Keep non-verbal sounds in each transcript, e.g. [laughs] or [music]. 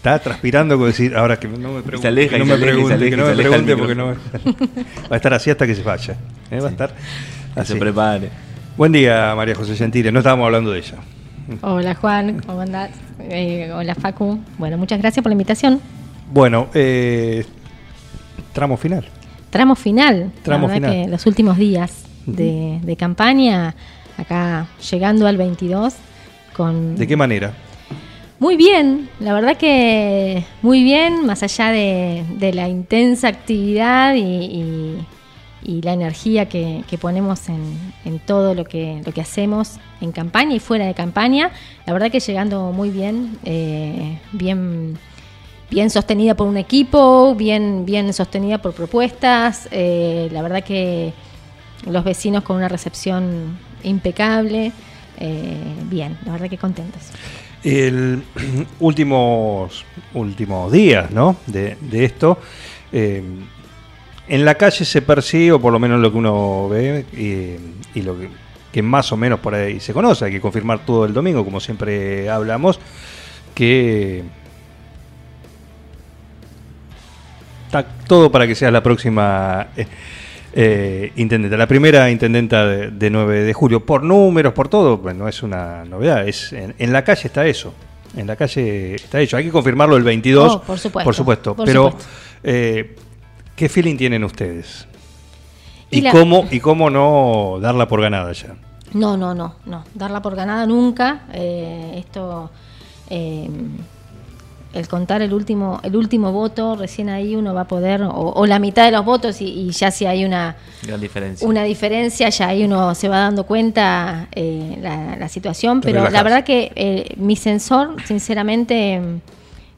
Está transpirando con decir, ahora que no me pregunte, aleja, que no me aleja, pregunte, aleja, que no me pregunte porque no va a estar así hasta que se vaya. ¿eh? Va a estar Que se prepare. Buen día, María José Gentile. No estábamos hablando de ella. Hola Juan, ¿cómo andás? Eh, hola Facu. Bueno, muchas gracias por la invitación. Bueno, eh, tramo final. Tramo final. Tramo la final. que los últimos días de, de campaña, acá llegando al 22, con... ¿De qué manera? Muy bien, la verdad que muy bien, más allá de, la intensa actividad y, y- la energía que, ponemos en, en todo lo que, lo que hacemos en campaña y fuera de campaña, la verdad que llegando muy bien, eh, bien, bien sostenida por un equipo, bien, bien sostenida por propuestas, eh, la verdad que los vecinos con una recepción impecable, eh, bien, la verdad que contentos. El [clears throat] últimos, últimos días ¿no? de, de esto, eh, en la calle se percibe, o por lo menos lo que uno ve, y, lo que, más o menos por ahí se conoce, hay que confirmar todo el domingo, como siempre hablamos, que está todo para que seas la próxima eh, eh, intendenta, la primera intendenta de, de 9 de julio, por números, por todo, pues no es una novedad, es en, en la calle está eso. En la calle está hecho. Hay que confirmarlo el 22. Oh, por supuesto, Por supuesto. por pero, supuesto. eh, ¿qué feeling tienen ustedes? Y ¿Y, la- cómo, ¿Y cómo no darla por ganada ya? No, no, no, no. Darla por ganada nunca. Eh, esto, eh, el contar el último, el último voto, recién ahí uno va a poder, o, o la mitad de los votos, y, y ya si hay una, Gran diferencia. una diferencia, ya ahí uno se va dando cuenta eh, la, la situación. Te Pero la verdad que eh, mi sensor, sinceramente,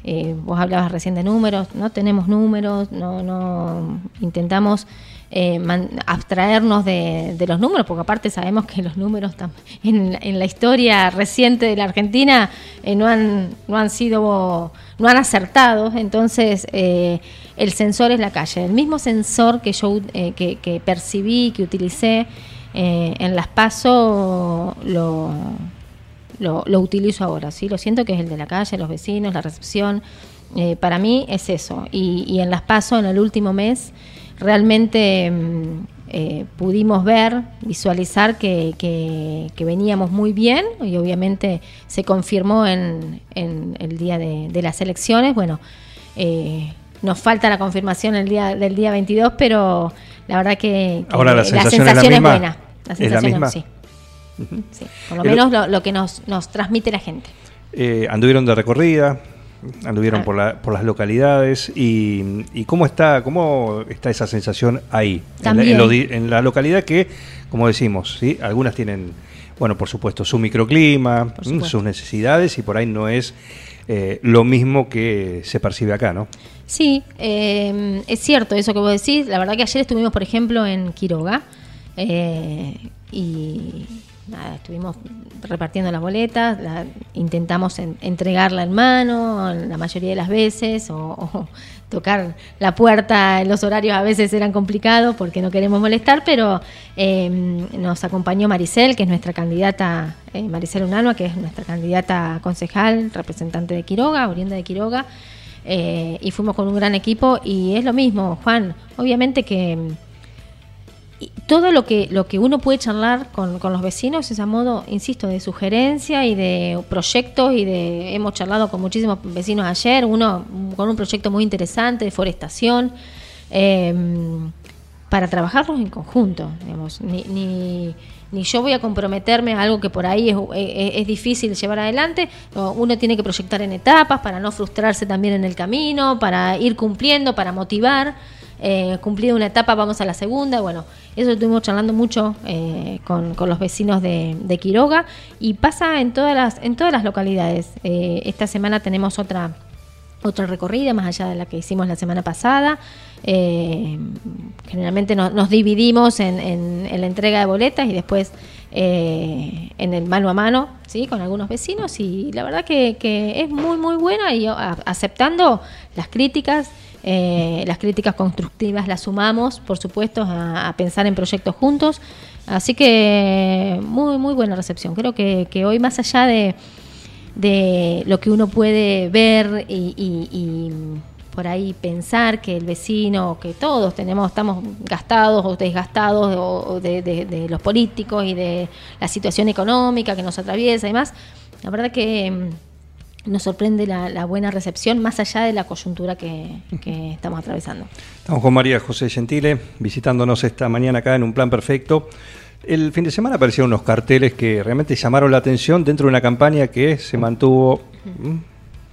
eh, vos hablabas recién de números, no tenemos números, no, no intentamos eh, abstraernos de, los números, porque aparte sabemos que los números en, en la historia reciente de la Argentina eh, no han no han sido no han acertado, entonces eh, el sensor es la calle, el mismo sensor que yo que, que percibí, que utilicé en las paso lo lo, utilizo ahora, ¿sí? Lo siento que es el de la calle, los vecinos, la recepción. Para mí es eso. Y, y en las paso, en el último mes, realmente mm, eh, pudimos ver, visualizar que, que- que veníamos muy bien y obviamente se confirmó en, en el día de, de las elecciones. Bueno, eh, nos falta la confirmación el día, del día 22, pero la verdad que, que Ahora, ¿la sensación es la misma? buena. La ¿Es la sensación misma? sí. Sí, por lo El- menos lo, lo que nos, nos transmite la gente. Eh, anduvieron de recorrida, anduvieron Ah. por, la- por las localidades y, y cómo está cómo está esa sensación ahí en la, en lo en la localidad que como decimos sí algunas tienen bueno por supuesto su microclima mm, supuesto. sus necesidades y por ahí no es eh, lo mismo que se percibe acá no Sí, eh, es cierto eso que vos decís. La verdad que ayer estuvimos, por ejemplo, en Quiroga eh, y estuvimos repartiendo las boletas, la- intentamos en- entregarla en mano la mayoría de las veces o, [laughs] tocar la puerta en los horarios a veces eran complicados porque no queremos molestar, pero eh, nos acompañó Maricel, que es nuestra candidata, eh, Maricel Unanua, que es nuestra candidata concejal, representante de Quiroga, oriunda de Quiroga. Eh, y fuimos con un gran equipo y es lo mismo, Juan. Obviamente que todo lo que lo que uno puede charlar con, con los vecinos es a modo, insisto, de sugerencia y de proyectos y de hemos charlado con muchísimos vecinos ayer, uno con un proyecto muy interesante de forestación. eh, para trabajarlos en conjunto. Digamos. Ni, ni, ni yo voy a comprometerme a algo que por ahí es, es- difícil llevar adelante. Uno tiene que proyectar en etapas para no frustrarse también en el camino, para ir cumpliendo, para motivar. Eh, cumplida una etapa, vamos a la segunda. Bueno, eso estuvimos charlando mucho eh, con, los vecinos de, Quiroga y pasa en todas las, en todas las localidades. Eh, esta semana tenemos otra otra recorrida más allá de la que hicimos la semana pasada. Eh, generalmente no- nos dividimos en, en- en la entrega de boletas y después eh, en el mano a mano ¿sí? con algunos vecinos y la verdad que, que es muy muy buena y a- aceptando las críticas. Eh, las críticas constructivas las sumamos, por supuesto, a, pensar en proyectos juntos. Así que muy, muy buena recepción. Creo que, hoy, más allá de, de lo que uno puede ver y, y- y por ahí pensar que el vecino, que todos tenemos, estamos gastados o desgastados de, de- de los políticos y de la situación económica que nos atraviesa y demás, la verdad que nos sorprende la, la buena recepción más allá de la coyuntura que, que estamos atravesando. Estamos con María José Gentile, visitándonos esta mañana acá en un plan perfecto. El fin de semana aparecieron unos carteles que realmente llamaron la atención dentro de una campaña que se mantuvo, mm,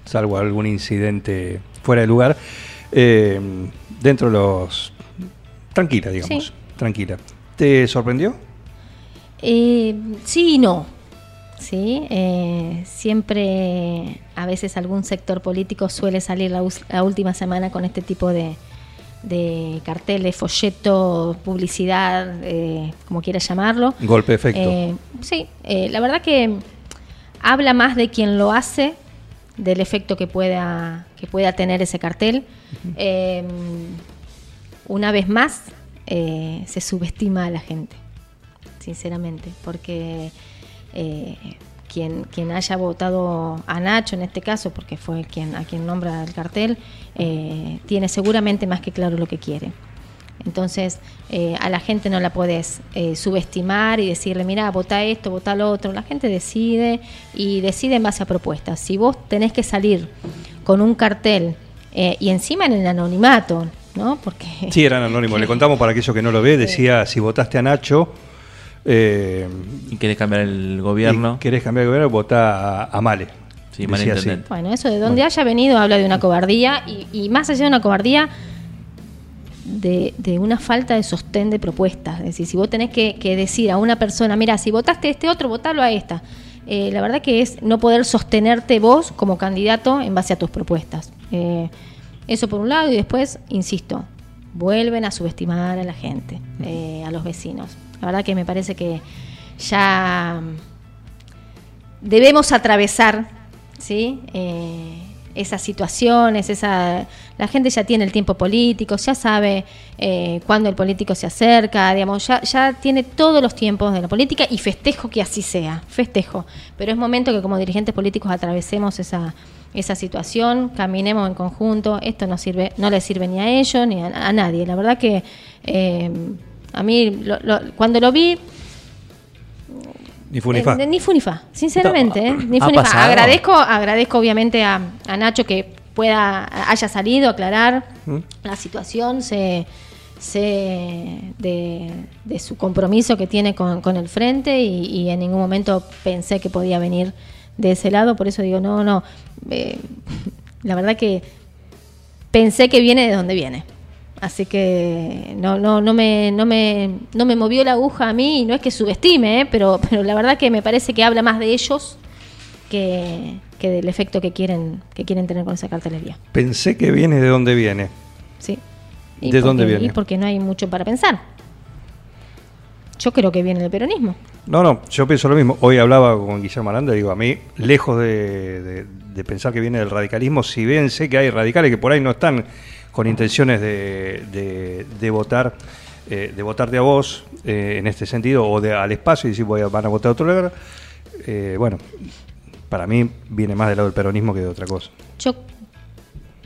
salvo algún incidente fuera de lugar, eh, dentro de los... Tranquila, digamos, Sí. tranquila. ¿Te sorprendió? Eh, sí y no. Sí, eh, siempre a veces algún sector político suele salir la, última semana con este tipo de, de carteles, folletos, publicidad, eh, como quieras llamarlo. Golpe de efecto. Eh, sí, eh, la verdad que habla más de quien lo hace, del efecto que pueda, que pueda tener ese cartel. Una vez más, eh, se subestima a la gente, sinceramente, porque eh, quien, quien haya votado a Nacho en este caso, porque fue quien, a quien nombra el cartel, eh, tiene seguramente más que claro lo que quiere. Entonces, eh, a la gente no la eh, subestimar y decirle, mira, vota esto, vota lo otro. La gente decide y decide en base a propuestas. Si vos tenés que salir con un cartel y encima en el anonimato, ¿no? Porque Sí, eran anónimos. Le [laughs] contamos para aquellos que no lo ve. Decía, si votaste a Nacho eh, Y querés cambiar el gobierno. y querés cambiar de gobierno, vota a, a Male. Sí, Decía Male así. intendente. Bueno, eso de donde haya venido habla de una cobardía y, y más allá de una cobardía, de, de una falta de sostén de propuestas. Es decir, si vos tenés que, que decir a una persona, mira, si votaste a este otro, votalo a esta. Eh, la verdad que es no poder sostenerte vos como candidato en base a tus propuestas. Eh, eso por un lado y después, insisto, vuelven a subestimar a la gente, eh, a los vecinos. La verdad que me parece que ya debemos atravesar ¿sí? Eh, esas situaciones, esa, la gente ya tiene el tiempo político, ya sabe eh, cuándo el político se acerca, digamos, ya, ya tiene todos los tiempos de la política y festejo que así sea, festejo. Pero es momento que como dirigentes políticos atravesemos esa, esa situación, caminemos en conjunto, esto no sirve, no le sirve ni a ellos ni a, a nadie. La verdad que eh, a mí lo- lo- cuando lo vi Ni fu ni fa. eh, ni fu ni fa, sinceramente. eh, Ni ¿Ha fu ni fa. pasado? Agradezco, agradezco obviamente a, a Nacho que pueda, haya salido a aclarar ¿Mm? la situación, sé, sé de, de su compromiso que tiene con, con el frente y, y en ningún momento pensé que podía venir de ese lado, por eso digo, no, no. eh, [laughs] la verdad que pensé que viene de donde viene. Así que no, no, no, me, no, me, no me movió la aguja a mí, y no es que subestime, ¿eh? pero, pero la verdad que me parece que habla más de ellos que, que del efecto que quieren, que quieren tener con esa cartelería. Pensé que viene de dónde viene. ¿sí? ¿De dónde porque- viene? Y porque no hay mucho para pensar. Yo creo que viene del peronismo. No, no, yo pienso lo mismo. Hoy hablaba con Guillermo Aranda, digo, a mí, lejos de, de- de pensar que viene del radicalismo, si bien sé que hay radicales que por ahí no están con intenciones de, de- de votar, eh, de votarte a vos eh, en este sentido, o de, al espacio y decir voy a, van a votar a otro lugar, eh, bueno, para mí viene más del lado del peronismo que de otra cosa. Yo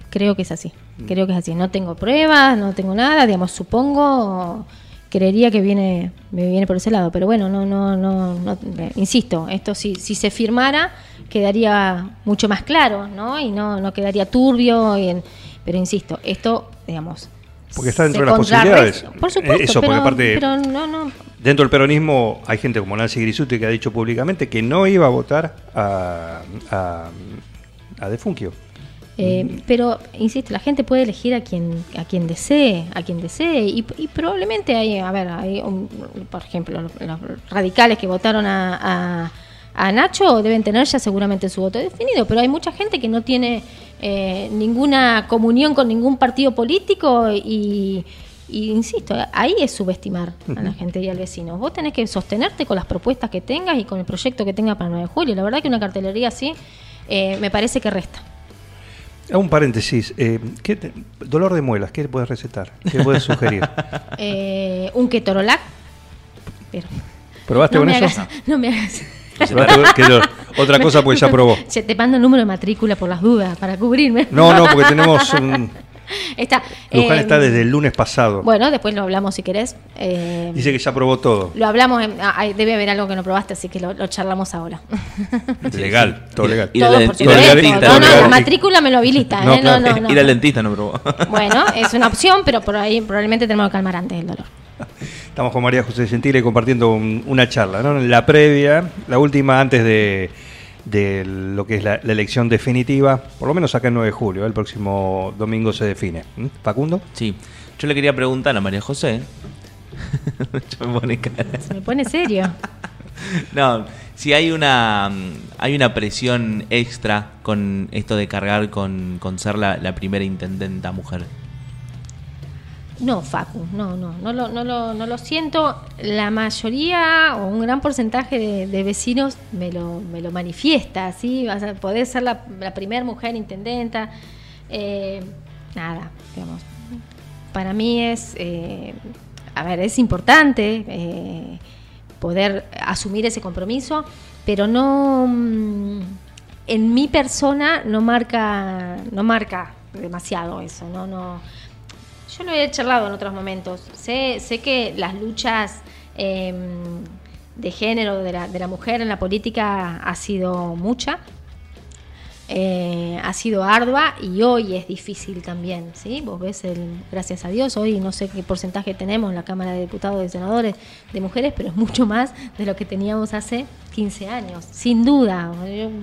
creo que es así. Creo que es así. No tengo pruebas, no tengo nada, digamos, supongo, creería que viene, me viene por ese lado. Pero bueno, no, no, no, no eh, insisto, esto si, si se firmara quedaría mucho más claro, ¿no? Y no, no quedaría turbio. y en- pero insisto, esto, digamos. Porque está dentro de las posibilidades. Por supuesto, Eh, eso, pero, porque aparte- pero no, no, Dentro del peronismo hay gente como Nancy Grisuti que ha dicho públicamente que no iba a votar a, a, a Defunquio. Eh, Pero, insisto, la gente puede elegir a quien a quien desee, a quien desee, y, y probablemente hay, a ver, hay un- por ejemplo, los, los radicales que votaron a, a- a Nacho deben tener ya seguramente su voto definido, pero hay mucha gente que no tiene eh, ninguna comunión con ningún partido político y, y, insisto, ahí es subestimar a la gente y al vecino. Vos tenés que sostenerte con las propuestas que tengas y con el proyecto que tengas para el 9 de julio. La verdad que una cartelería así eh, me parece que resta. A un paréntesis, eh, ¿qué te- dolor de muelas, ¿qué puedes recetar? ¿Qué puedes [laughs] sugerir? Eh, un ketorolac, pero ¿Probaste no con me, eso? hagas, no me hagas. [laughs] ¿Probaste con- que yo- otra cosa porque ya probó. Te mando el número de matrícula por las dudas, para cubrirme. No, no, porque tenemos un... [laughs] está, Luján eh, está desde el lunes pasado. Bueno, después lo hablamos si querés. Eh, Dice que ya probó todo. Lo hablamos, en- ah, debe haber algo que no probaste, así que lo, lo charlamos ahora. [laughs] Legal, todo legal. Ir al dentista, No, no la matrícula me lo habilita, No, ¿eh? claro. No, no, no. Ir al dentista no probó. Bueno, es una opción, pero por ahí probablemente tenemos que calmar antes el dolor. Estamos con María José Gentile compartiendo un- una charla, ¿no? La previa, la última antes de, de lo que es la, la elección definitiva, por lo menos acá el 9 de julio, el próximo domingo se define. ¿Mm? Facundo. Sí. Yo le quería preguntar a María José. [laughs] Yo me pone cara. Se me pone serio. [laughs] No, si hay una hay una presión extra con esto de cargar con, con ser la, la primera intendenta mujer. No, Facu, no, no, no lo, no lo, no lo siento. La mayoría o un gran porcentaje de, vecinos me lo, me lo manifiesta, ¿sí? Vas a poder ser la, la primera mujer intendenta. Eh, nada, digamos. Para mí es, eh, a ver, es importante eh, poder asumir ese compromiso, pero no, mm, en mi persona no marca, no marca demasiado eso, no, no. Yo lo he charlado en otros momentos. Sé, sé que las luchas eh, de género de la, de la mujer en la política ha sido mucha, eh, ha sido ardua y hoy es difícil también. ¿sí? Vos ves, el, gracias a Dios, hoy no sé qué porcentaje tenemos en la Cámara de Diputados y Senadores de mujeres, pero es mucho más de lo que teníamos hace 15 años, sin duda.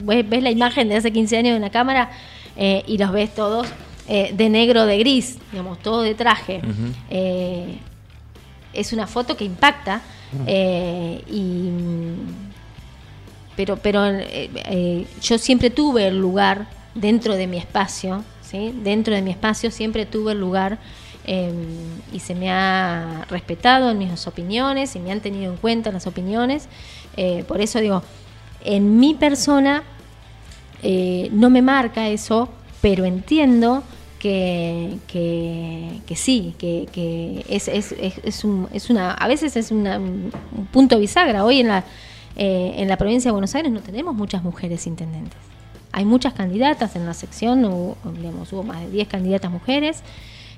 Ves, ves la imagen de hace 15 años en la Cámara eh, y los ves todos eh, de negro, de gris, digamos, todo de traje. Eh, es una foto que impacta eh, y pero pero yo siempre tuve el lugar dentro de mi espacio ¿sí? dentro de mi espacio siempre tuve el lugar eh, y se me ha respetado en mis opiniones y me han tenido en cuenta las opiniones Eh, por eso digo en mi persona eh, no me marca eso pero entiendo que, sí, que, que es, es, un, es una, a veces es una- un punto bisagra. Hoy en la, eh, en la provincia de Buenos Aires no tenemos muchas mujeres intendentes. Hay muchas candidatas en la sección, hubo, digamos, hubo más de 10 candidatas mujeres,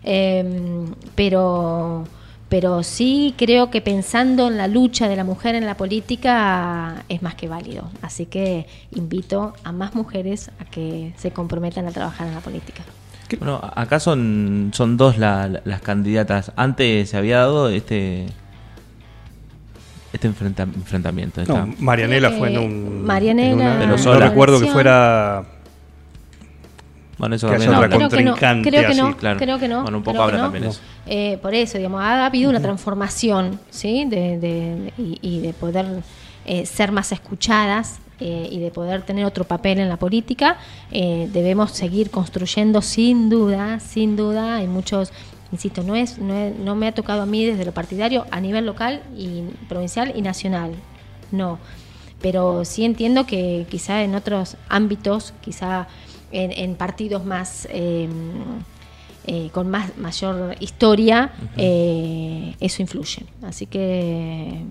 eh, pero, pero sí creo que pensando en la lucha de la mujer en la política es más que válido. Así que invito a más mujeres a que se comprometan a trabajar en la política. Bueno, acá son, son dos la- la- las candidatas. Antes se había dado este este enfrenta- enfrentamiento. esta- No, Marianela Creo fue en que un. Marianela en una- Pero no recuerdo que fuera. bueno, eso que también otra creo que no, contrincante creo que no, así, claro. creo que no. Bueno, un poco habla no. también eso. Eh, por eso, digamos, ha habido una transformación, ¿sí? De, de- y, y de poder eh, ser más escuchadas eh, y de poder tener otro papel en la política. Eh, debemos seguir construyendo sin duda, sin duda. Hay muchos, insisto, no es, no es- no me ha tocado a mí desde lo partidario a nivel local y provincial y nacional. No. Pero sí entiendo que quizá en otros ámbitos, quizá en, en partidos más eh, eh, con más mayor historia, eh, eso influye. Así que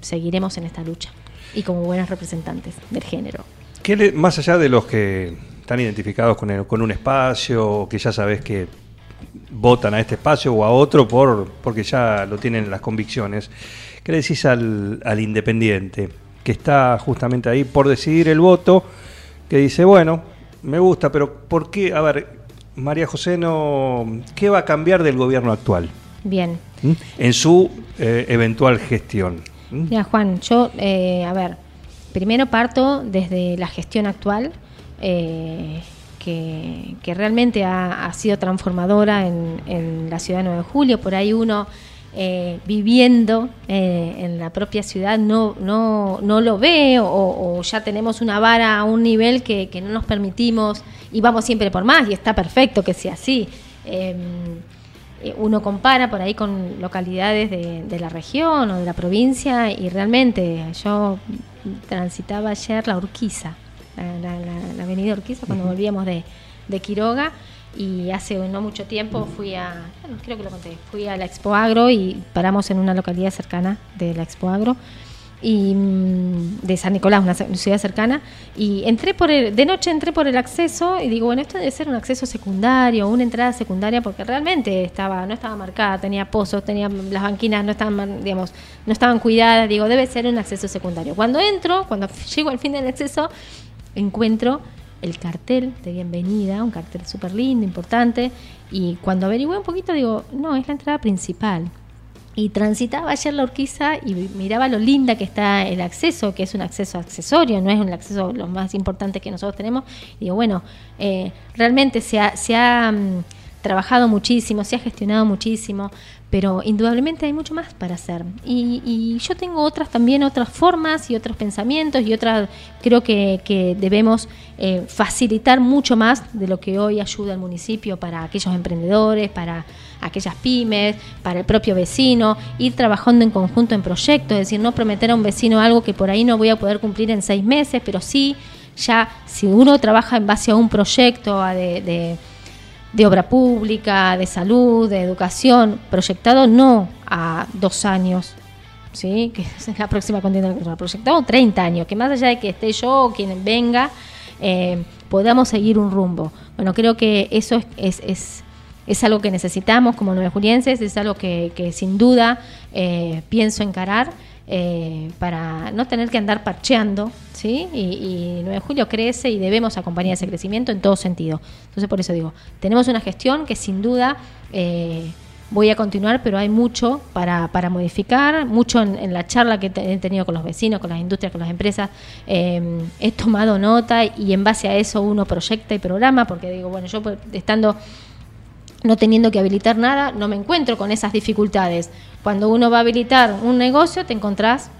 seguiremos en esta lucha y como buenas representantes del género. ¿Qué le- más allá de los que están identificados con, el- con un espacio, que ya sabes que votan a este espacio o a otro por porque ya lo tienen las convicciones, ¿qué le decís al, al independiente que está justamente ahí por decidir el voto, que dice, bueno, me gusta, pero ¿por qué? A ver, María José, no, ¿qué va a cambiar del gobierno actual Bien. ¿Mm? en su eh, eventual gestión? ¿Mm? Mira, Juan, yo, eh, a ver, primero parto desde la gestión actual. eh, que, que realmente ha, sido transformadora en, en la ciudad de 9 de Julio. Por ahí uno eh, viviendo eh, en la propia ciudad no, no, no lo ve o, o ya tenemos una vara a un nivel que, que no nos permitimos y vamos siempre por más y está perfecto que sea así. Eh, uno compara por ahí con localidades de, de la región o de la provincia y realmente yo transitaba ayer la Urquiza, la, la- la- la avenida Urquiza cuando volvíamos de, de Quiroga y hace no mucho tiempo fui a, bueno, creo que lo conté, fui a la Expo Agro y paramos en una localidad cercana de la Expo Agro y mm, de San Nicolás, una ciudad cercana, y entré por el, de noche entré por el acceso y digo, bueno, esto debe ser un acceso secundario, una entrada secundaria, porque realmente estaba, no estaba marcada, tenía pozos, tenía las banquinas no estaban, digamos, no estaban cuidadas, digo, debe ser un acceso secundario. Cuando entro, cuando [laughs] llego al fin del acceso, encuentro el cartel de bienvenida, un cartel súper lindo, importante, y cuando averigüé un poquito digo, no, es la entrada principal. Y transitaba ayer la Urquiza y miraba lo linda que está el acceso, que es un acceso accesorio, no es un acceso lo más importante que nosotros tenemos. Y digo, bueno, eh, realmente se ha, se ha mm, trabajado muchísimo, se ha gestionado muchísimo, pero indudablemente hay mucho más para hacer. Y, y yo tengo otras también, otras formas y otros pensamientos y otras, creo que, que debemos eh, facilitar mucho más de lo que hoy ayuda al municipio para aquellos emprendedores, para aquellas pymes, para el propio vecino, ir trabajando en conjunto en proyectos, es decir, no prometer a un vecino algo que por ahí no voy a poder cumplir en seis meses, pero sí, ya si uno trabaja en base a un proyecto de, de- de obra pública, de salud, de educación, proyectado no a dos años, ¿sí? que es [laughs] la próxima contienda proyectado 30 años, que más allá de que esté yo o quien venga, eh, podamos seguir un rumbo. Bueno, creo que eso es, es, es, es algo que necesitamos como nueve julienses, es algo que, sin duda eh, pienso encarar eh, para no tener que andar parcheando, ¿sí? Y, y 9 de julio crece y debemos acompañar ese crecimiento en todo sentido. Entonces, por eso digo, tenemos una gestión que sin duda eh, voy a continuar, pero hay mucho para, para modificar, mucho en, la charla que he tenido con los vecinos, con las industrias, con las empresas. he tomado nota y en base a eso uno proyecta y programa, porque digo, bueno, yo pues, estando no teniendo que habilitar nada, no me encuentro con esas dificultades. Cuando uno va a habilitar un negocio, te encontrás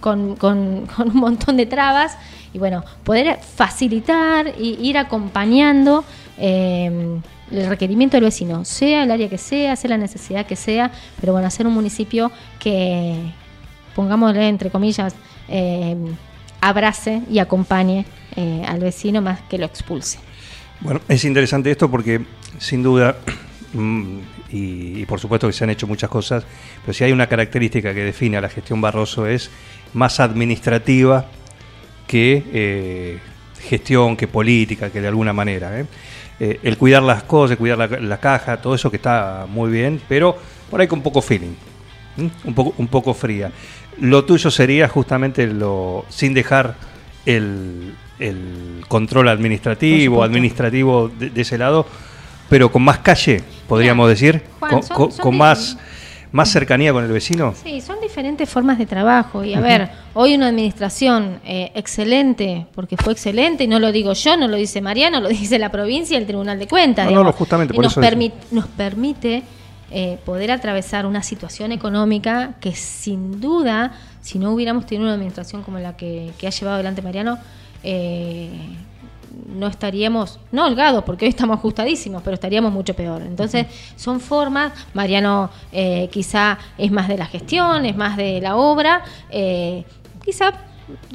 con, con- [laughs] un montón de trabas y bueno, poder facilitar y ir acompañando eh, el requerimiento del vecino, sea el área que sea, sea la necesidad que sea, pero bueno, hacer un municipio que, pongámosle entre comillas, eh, abrace y acompañe eh, al vecino más que lo expulse. Bueno, es interesante esto porque sin duda, y, y por supuesto que se han hecho muchas cosas, pero si hay una característica que define a la gestión Barroso es más administrativa que eh, gestión, que política, que de alguna manera. ¿eh? Eh, el cuidar las cosas, cuidar la, la caja, todo eso que está muy bien, pero por ahí con poco feeling, un poco, un poco fría. Lo tuyo sería justamente lo sin dejar el, el control administrativo, administrativo de, de ese lado, pero con más calle, podríamos Mira, decir, Juan, con, son- con- son con de- más, más cercanía con el vecino. Sí, son diferentes formas de trabajo. Y a ver, hoy una administración eh, excelente, porque fue excelente, y no lo digo yo, no lo dice Mariano, lo [laughs] dice la provincia y el Tribunal de Cuentas. No, no, digamos. no, justamente, por nos, eso nos permite eh, poder atravesar una situación económica que sin duda, si no hubiéramos tenido una administración como la que, que ha llevado adelante Mariano, eh, no estaríamos, no holgados, porque hoy estamos ajustadísimos, pero estaríamos mucho peor. Entonces, son formas, Mariano eh, quizá es más de la gestión, es más de la obra, eh, quizá,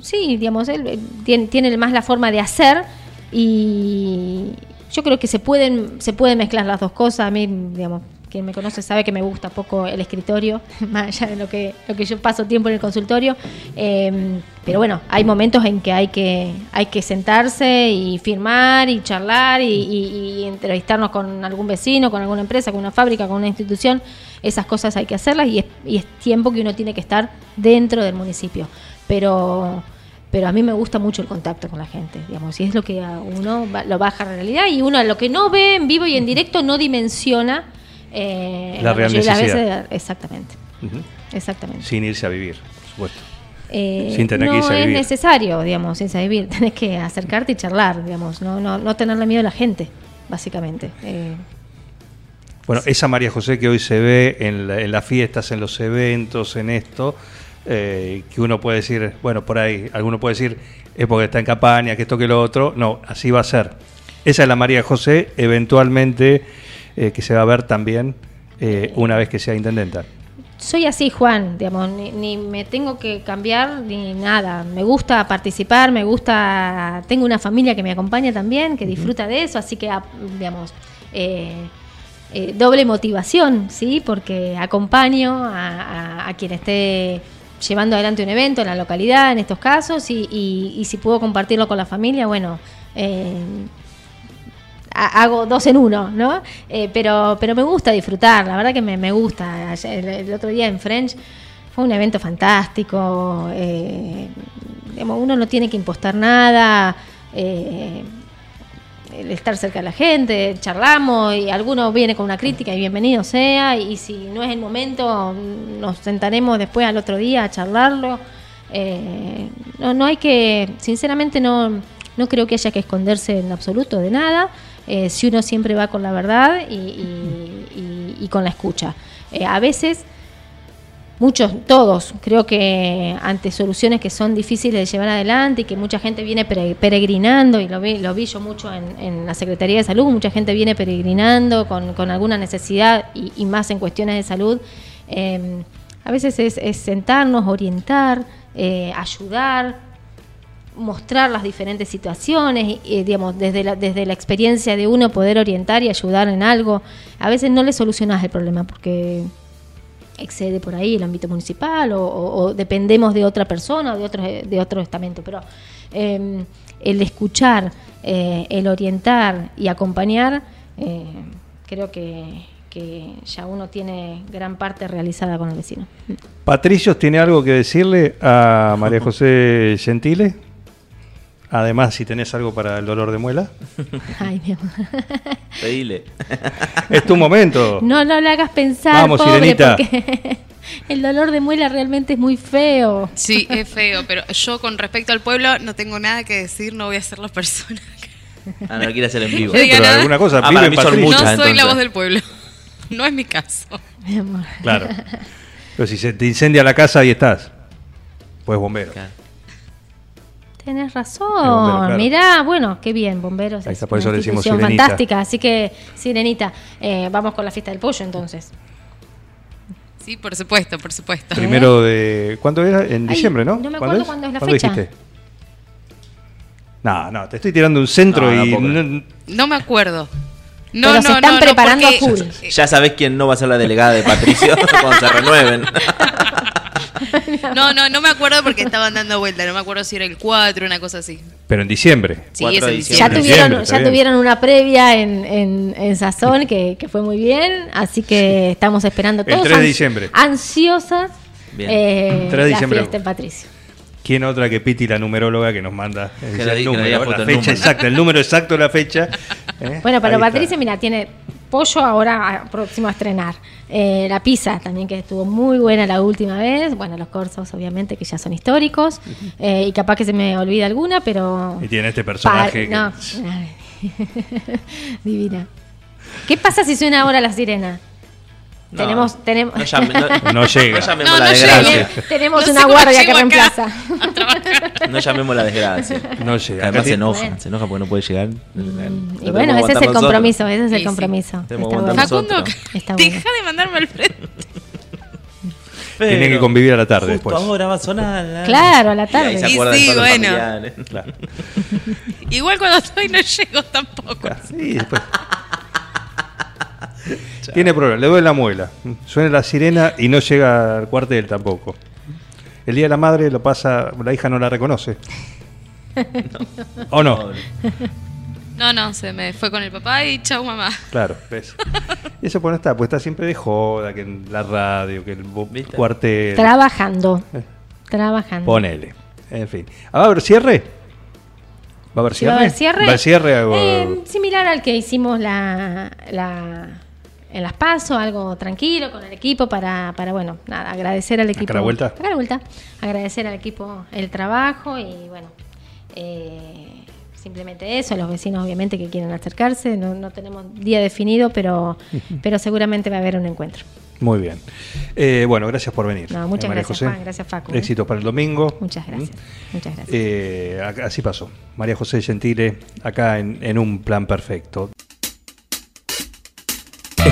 sí, digamos, él tiene, tiene más la forma de hacer y yo creo que se pueden, se pueden mezclar las dos cosas. A mí, digamos, quien me conoce sabe que me gusta poco el escritorio, [laughs] más allá de lo que, lo que yo paso tiempo en el consultorio. Eh, pero bueno, hay momentos en que hay que, hay que sentarse y firmar y charlar y, y- y entrevistarnos con algún vecino, con alguna empresa, con una fábrica, con una institución. Esas cosas hay que hacerlas y es, y es tiempo que uno tiene que estar dentro del municipio. Pero pero a mí me gusta mucho el contacto con la gente, digamos, y es lo que a uno lo baja a la realidad y uno lo que no ve en vivo y en directo no dimensiona eh, La real necesidad. veces- exactamente, exactamente. Sin irse a vivir, por supuesto. eh, Sin tener que no irse a es vivir. necesario, digamos, irse a vivir. [laughs] Tenés que acercarte y charlar, digamos, no, no, no tenerle miedo a la gente, básicamente. Eh, Bueno, esa María José que hoy se ve en, la- en las fiestas, en los eventos, en esto, eh, que uno puede decir, bueno, por ahí, alguno puede decir, es porque está en campaña, que esto, que lo otro. No, así va a ser. Esa es la María José, eventualmente, eh, que se va a ver también eh, una vez que sea intendenta. soy así, Juan, digamos, ni, ni me tengo que cambiar ni nada. Me gusta participar, me gusta. Tengo una familia que me acompaña también, que disfruta de eso, así que, ah, digamos, eh, eh, doble motivación, ¿sí? Porque acompaño a, a- a quien esté llevando adelante un evento en la localidad, en estos casos, y, y- y si puedo compartirlo con la familia, bueno. eh, hago dos en uno, ¿no? Eh, pero, pero me gusta disfrutar, la verdad que me, me gusta. El, otro día en French fue un evento fantástico. eh, digamos, uno no tiene que impostar nada. eh, el estar cerca de la gente, charlamos y alguno viene con una crítica y bienvenido sea, y si no es el momento, nos sentaremos después al otro día a charlarlo. No, no hay que, sinceramente no, no creo que haya que esconderse en absoluto de nada, eh, si uno siempre va con la verdad y, y- con la escucha. Eh, a veces muchos, todos, creo que ante soluciones que son difíciles de llevar adelante y que mucha gente viene pere- peregrinando, y lo vi, lo vi yo mucho en, en la Secretaría de Salud, mucha gente viene peregrinando con, alguna necesidad y, más en cuestiones de salud. Eh, a veces es, sentarnos, orientar, ayudar, mostrar las diferentes situaciones, y, y, digamos, desde la, desde la experiencia de uno poder orientar y ayudar en algo. A veces no le solucionas el problema porque excede por ahí el ámbito municipal o, o- o dependemos de otra persona o de otro, de otro estamento. Pero eh, el escuchar, eh, el orientar y acompañar, eh, creo que, que ya uno tiene gran parte realizada con el vecino. Patricios, ¿tiene algo que decirle a María [laughs] José Gentile? Además, si tenés algo para el dolor de muela. [laughs] Ay, mi amor. Pedile. [laughs] Es tu momento. No, no le hagas pensar, Vamos, pobre, Sirenita. porque [laughs] el dolor de muela realmente es muy feo. Sí, es feo, pero yo con respecto al pueblo no tengo nada que decir, no voy a ser la persona. que- Ah, no lo quiere hacer en vivo. Diga Pero nada. alguna cosa, Ah, vive para en mí son Patricio. muchas. no soy la entonces. voz del pueblo. No es mi caso. Mi amor. Claro. Pero si se te incendia la casa, ahí estás. Pues bombero. Claro. Tenés razón. bombero, claro. Mirá, bueno, qué bien, bomberos. Ahí es está, por eso le decimos Sirenita. fantástica. Así que, Sirenita, eh, vamos con la fiesta del pollo entonces. Sí, por supuesto, por supuesto. Primero de. ¿Cuándo era? En Ay, diciembre, ¿no? no me acuerdo cuándo es la ¿Cuándo fecha. dijiste? No, no, te estoy tirando un centro No, y. no- No me acuerdo. No, Pero no, se están no, no, preparando a full. Ya sabés quién no va a ser la delegada de Patricio [laughs] cuando se renueven. [laughs] [laughs] No, no, no me acuerdo porque estaban dando vuelta. No me acuerdo si era el 4, una cosa así. Pero en diciembre. Sí, 4 es en Ya diciembre. tuvieron, ya tuvieron una previa en, en, en Sazón que, que fue muy bien, así que estamos esperando El todos 3 de diciembre. ansiosas Bien. eh, 3 de la diciembre. fiesta en Patricio. ¿Quién otra que Piti, la numeróloga, que nos manda el número, la el fecha número. exacta, el número exacto de la fecha? [laughs] ¿eh? Bueno, pero. Patricia, mira, tiene pollo ahora próximo a estrenar. Eh, la pizza también que estuvo muy buena la última vez. Bueno, los corsos obviamente que ya son históricos. Eh, y capaz que se me olvida alguna, pero... Y tiene este personaje. Pa- que- no. [laughs] Divina. ¿Qué pasa si suena ahora la sirena? No, tenemos, tenemos, No, llame- no- [laughs] No llega. No llamemos No, la no desgracia. llega. tenemos una guardia que reemplaza. No llamemos la desgracia. No llega. Además se enoja, Bueno. se enoja porque no puede llegar. Y bueno, ese es el compromiso, ese es el Sí, sí. compromiso. Tenemos Está Facundo. Está deja bueno. de mandarme al frente. Tiene que convivir a la tarde Justo después. ahora va a sonar. la- Claro, a la Y ahí tarde. se Y sí, bueno. Claro. Igual cuando estoy no llego tampoco. Sí, después. Tiene problema, le duele la muela. Suena la sirena y no llega al cuartel tampoco. El día de la madre lo pasa, la hija no la reconoce. [laughs] ¿O no? No, no, se me fue con el papá y chau mamá. Claro, ¿ves? [laughs] Eso pues no está, pues está siempre de joda, que en la radio, que el cuartel. Trabajando. Eh. Trabajando. Ponele. En fin. ¿Ah, ¿Va a haber cierre? ¿Va a haber ¿Sí cierre? va a haber cierre? ¿Va a haber cierre Eh, similar al que hicimos la, la- en las paso, algo tranquilo con el equipo para, para bueno, nada, agradecer al equipo. la vuelta? Acá a la vuelta. Agradecer al equipo el trabajo y bueno, eh, simplemente eso, los vecinos obviamente que quieren acercarse, no, no tenemos día definido, pero, pero seguramente va a haber un encuentro. Muy bien. Eh, bueno, gracias por venir. No, muchas María gracias, José. Juan, gracias, Facu. Éxitos para el domingo. Muchas gracias, ¿Mm? muchas gracias. Eh, así pasó. María José Gentile, acá en, en un plan perfecto.